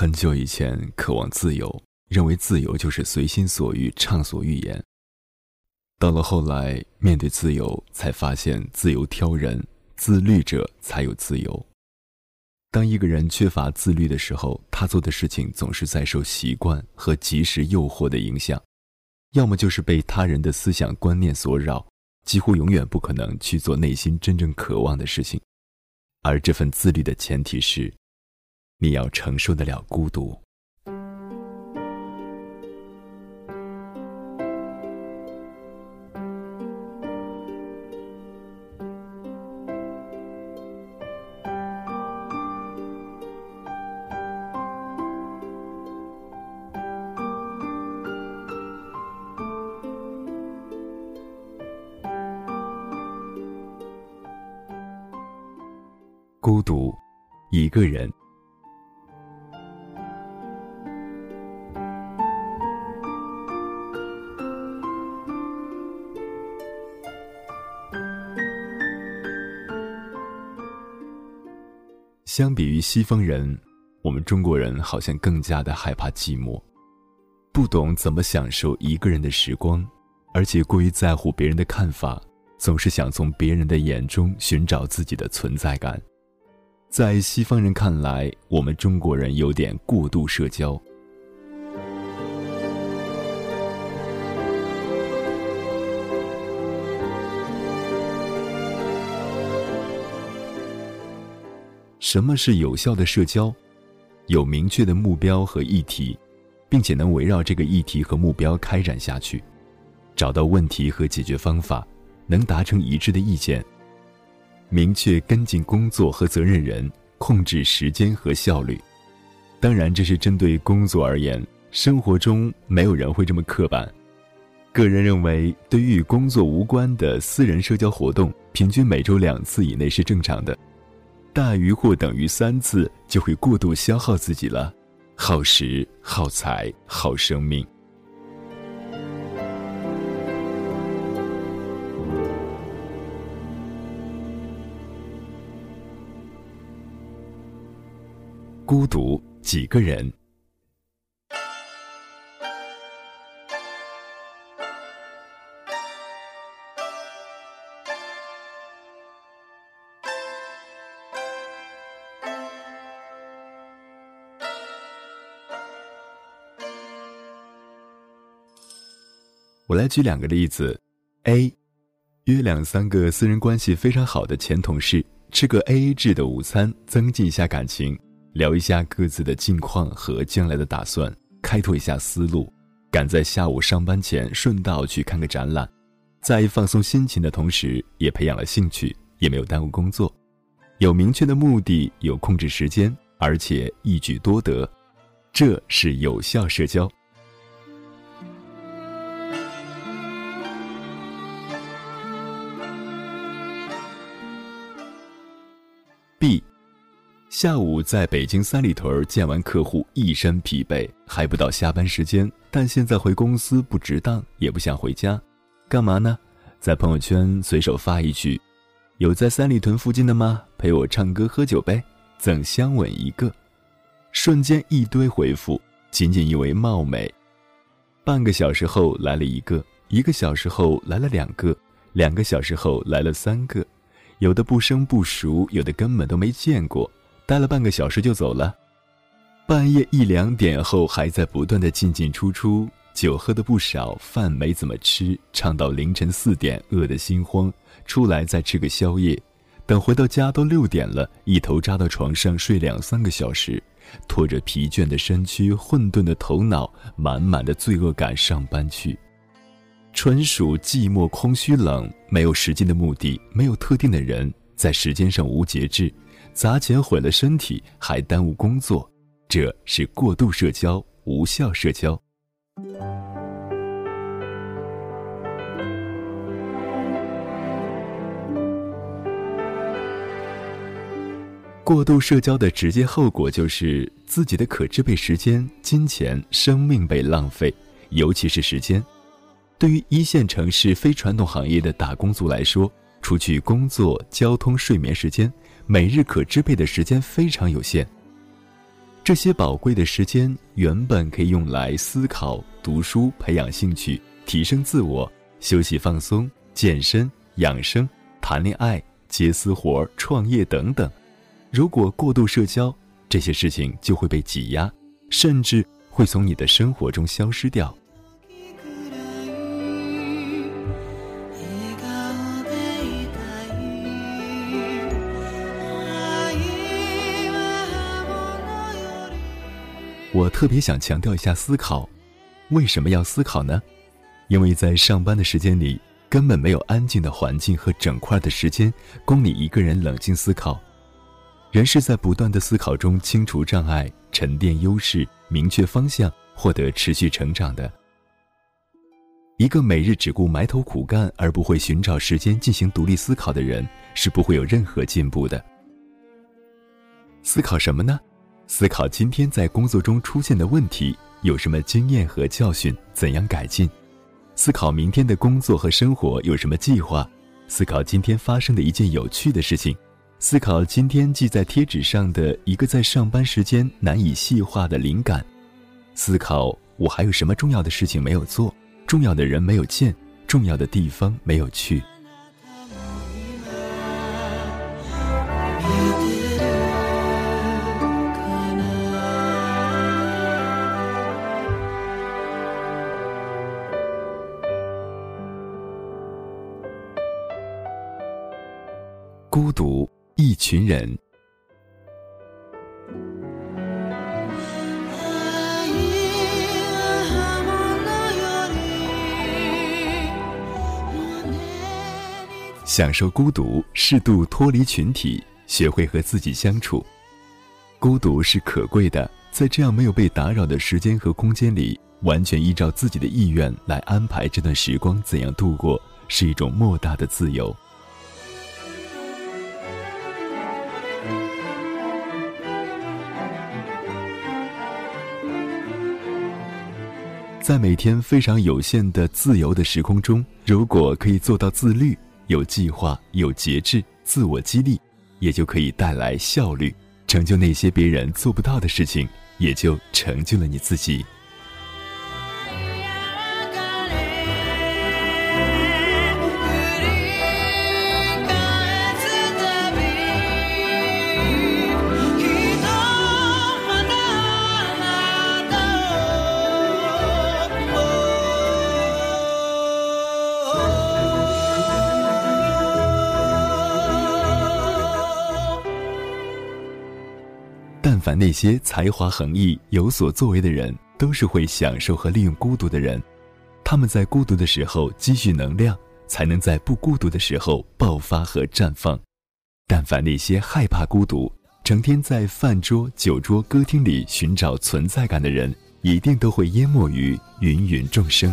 很久以前，渴望自由，认为自由就是随心所欲、畅所欲言。到了后来，面对自由，才发现自由挑人，自律者才有自由。当一个人缺乏自律的时候，他做的事情总是在受习惯和及时诱惑的影响，要么就是被他人的思想观念所扰，几乎永远不可能去做内心真正渴望的事情。而这份自律的前提是。你要承受得了孤独。孤独，一个人。相比于西方人，我们中国人好像更加的害怕寂寞，不懂怎么享受一个人的时光，而且过于在乎别人的看法，总是想从别人的眼中寻找自己的存在感。在西方人看来，我们中国人有点过度社交。什么是有效的社交？有明确的目标和议题，并且能围绕这个议题和目标开展下去，找到问题和解决方法，能达成一致的意见。明确跟进工作和责任人，控制时间和效率。当然，这是针对工作而言，生活中没有人会这么刻板。个人认为，对于与工作无关的私人社交活动，平均每周两次以内是正常的。大于或等于三次，就会过度消耗自己了，耗时、耗财、耗生命。孤独，几个人。我来举两个例子：A，约两三个私人关系非常好的前同事吃个 AA 制的午餐，增进一下感情，聊一下各自的近况和将来的打算，开拓一下思路，赶在下午上班前顺道去看个展览，在放松心情的同时，也培养了兴趣，也没有耽误工作，有明确的目的，有控制时间，而且一举多得，这是有效社交。下午在北京三里屯见完客户，一身疲惫，还不到下班时间，但现在回公司不值当，也不想回家，干嘛呢？在朋友圈随手发一句：“有在三里屯附近的吗？陪我唱歌喝酒呗，赠香吻一个。”瞬间一堆回复，仅仅因为貌美。半个小时后来了一个，一个小时后来了两个，两个小时后来了三个。有的不生不熟，有的根本都没见过，待了半个小时就走了。半夜一两点后还在不断的进进出出，酒喝的不少，饭没怎么吃，唱到凌晨四点，饿得心慌，出来再吃个宵夜。等回到家都六点了，一头扎到床上睡两三个小时，拖着疲倦的身躯，混沌的头脑，满满的罪恶感上班去。纯属寂寞、空虚、冷，没有实际的目的，没有特定的人，在时间上无节制，砸钱毁了身体，还耽误工作，这是过度社交、无效社交。过度社交的直接后果就是自己的可支配时间、金钱、生命被浪费，尤其是时间。对于一线城市非传统行业的打工族来说，除去工作、交通、睡眠时间，每日可支配的时间非常有限。这些宝贵的时间原本可以用来思考、读书、培养兴趣、提升自我、休息放松、健身、养生、谈恋爱、接私活、创业等等。如果过度社交，这些事情就会被挤压，甚至会从你的生活中消失掉。我特别想强调一下思考，为什么要思考呢？因为在上班的时间里，根本没有安静的环境和整块的时间供你一个人冷静思考。人是在不断的思考中清除障碍、沉淀优势、明确方向、获得持续成长的。一个每日只顾埋头苦干而不会寻找时间进行独立思考的人，是不会有任何进步的。思考什么呢？思考今天在工作中出现的问题有什么经验和教训，怎样改进？思考明天的工作和生活有什么计划？思考今天发生的一件有趣的事情，思考今天记在贴纸上的一个在上班时间难以细化的灵感，思考我还有什么重要的事情没有做，重要的人没有见，重要的地方没有去。一群人。享受孤独，适度脱离群体，学会和自己相处。孤独是可贵的，在这样没有被打扰的时间和空间里，完全依照自己的意愿来安排这段时光怎样度过，是一种莫大的自由。在每天非常有限的自由的时空中，如果可以做到自律、有计划、有节制、自我激励，也就可以带来效率，成就那些别人做不到的事情，也就成就了你自己。但凡那些才华横溢、有所作为的人，都是会享受和利用孤独的人。他们在孤独的时候积蓄能量，才能在不孤独的时候爆发和绽放。但凡那些害怕孤独、成天在饭桌、酒桌、歌厅里寻找存在感的人，一定都会淹没于芸芸众生。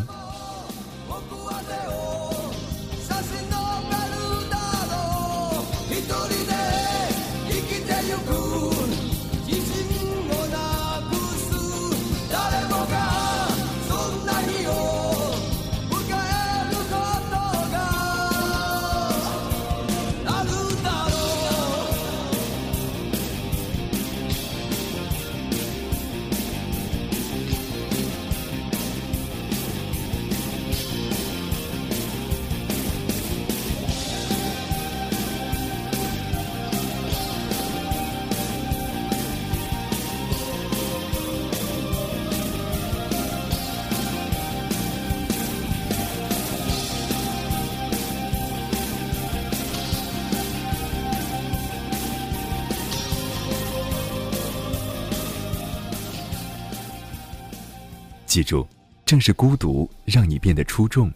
记住，正是孤独让你变得出众，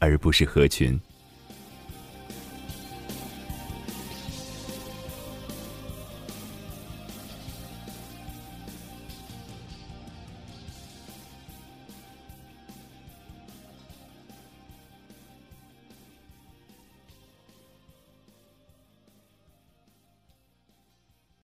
而不是合群。